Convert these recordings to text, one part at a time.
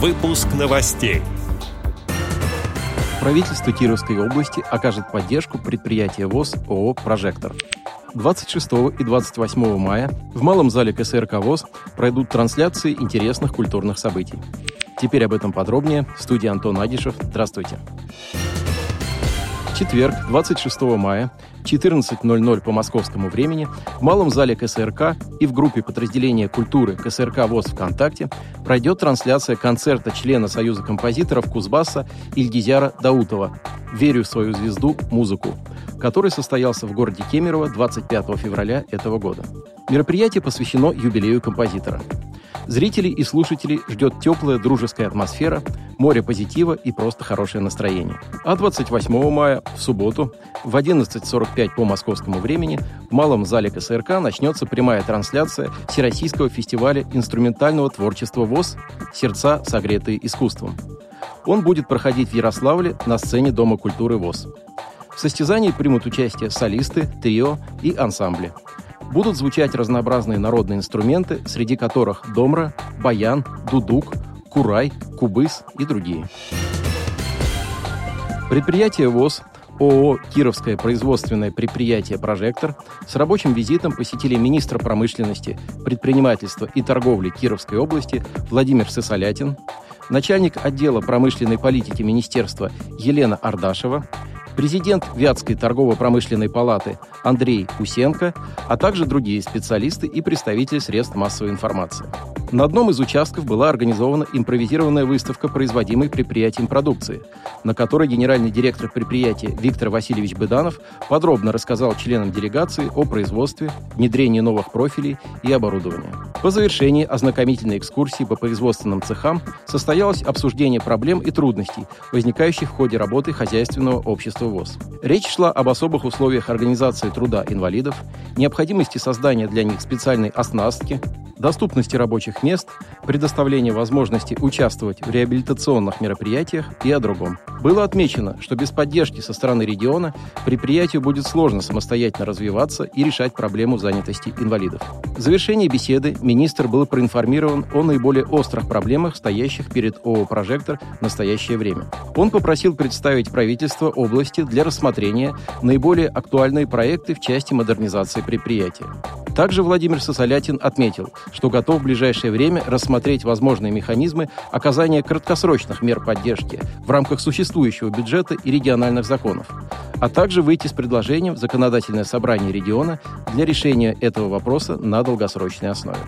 Выпуск новостей. Правительство Кировской области окажет поддержку предприятия ВОЗ ООО «Прожектор». 26 и 28 мая в Малом зале КСРК ВОЗ пройдут трансляции интересных культурных событий. Теперь об этом подробнее. В студии Антон Агишев. Здравствуйте. Четверг, 26 мая, 14.00 по московскому времени в Малом зале КСРК и в группе подразделения культуры КСРК ВОЗ ВКонтакте пройдет трансляция концерта члена Союза композиторов Кузбасса Ильгизяра Даутова «Верю в свою звезду. Музыку», который состоялся в городе Кемерово 25 февраля этого года. Мероприятие посвящено юбилею композитора. Зрителей и слушателей ждет теплая дружеская атмосфера, море позитива и просто хорошее настроение. А 28 мая, в субботу, в 11.45 по московскому времени в Малом зале КСРК начнется прямая трансляция Всероссийского фестиваля инструментального творчества ВОЗ «Сердца, согретые искусством». Он будет проходить в Ярославле на сцене Дома культуры ВОЗ. В состязании примут участие солисты, трио и ансамбли – будут звучать разнообразные народные инструменты, среди которых домра, баян, дудук, курай, кубыс и другие. Предприятие ВОЗ ООО «Кировское производственное предприятие «Прожектор» с рабочим визитом посетили министр промышленности, предпринимательства и торговли Кировской области Владимир Сысолятин, начальник отдела промышленной политики министерства Елена Ардашева, президент Вятской торгово-промышленной палаты Андрей Усенко, а также другие специалисты и представители средств массовой информации. На одном из участков была организована импровизированная выставка производимой предприятием продукции, на которой генеральный директор предприятия Виктор Васильевич Быданов подробно рассказал членам делегации о производстве, внедрении новых профилей и оборудования. По завершении ознакомительной экскурсии по производственным цехам состоялось обсуждение проблем и трудностей, возникающих в ходе работы хозяйственного общества ВОЗ. Речь шла об особых условиях организации труда инвалидов, необходимости создания для них специальной оснастки, доступности рабочих мест, предоставления возможности участвовать в реабилитационных мероприятиях и о другом. Было отмечено, что без поддержки со стороны региона предприятию будет сложно самостоятельно развиваться и решать проблему занятости инвалидов. В завершении беседы министр был проинформирован о наиболее острых проблемах, стоящих перед ООО «Прожектор» в настоящее время. Он попросил представить правительство области для рассмотрения наиболее актуальные проекты в части модернизации предприятия. Также Владимир Сосолятин отметил, что готов в ближайшее время рассмотреть возможные механизмы оказания краткосрочных мер поддержки в рамках существующего бюджета и региональных законов, а также выйти с предложением в законодательное собрание региона для решения этого вопроса на долгосрочной основе.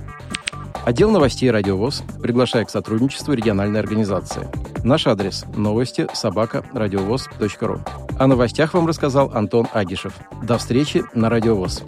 Отдел новостей «Радиовоз» приглашает к сотрудничеству региональной организации. Наш адрес – новости собака радиовоз.ру. О новостях вам рассказал Антон Агишев. До встречи на «Радиовоз».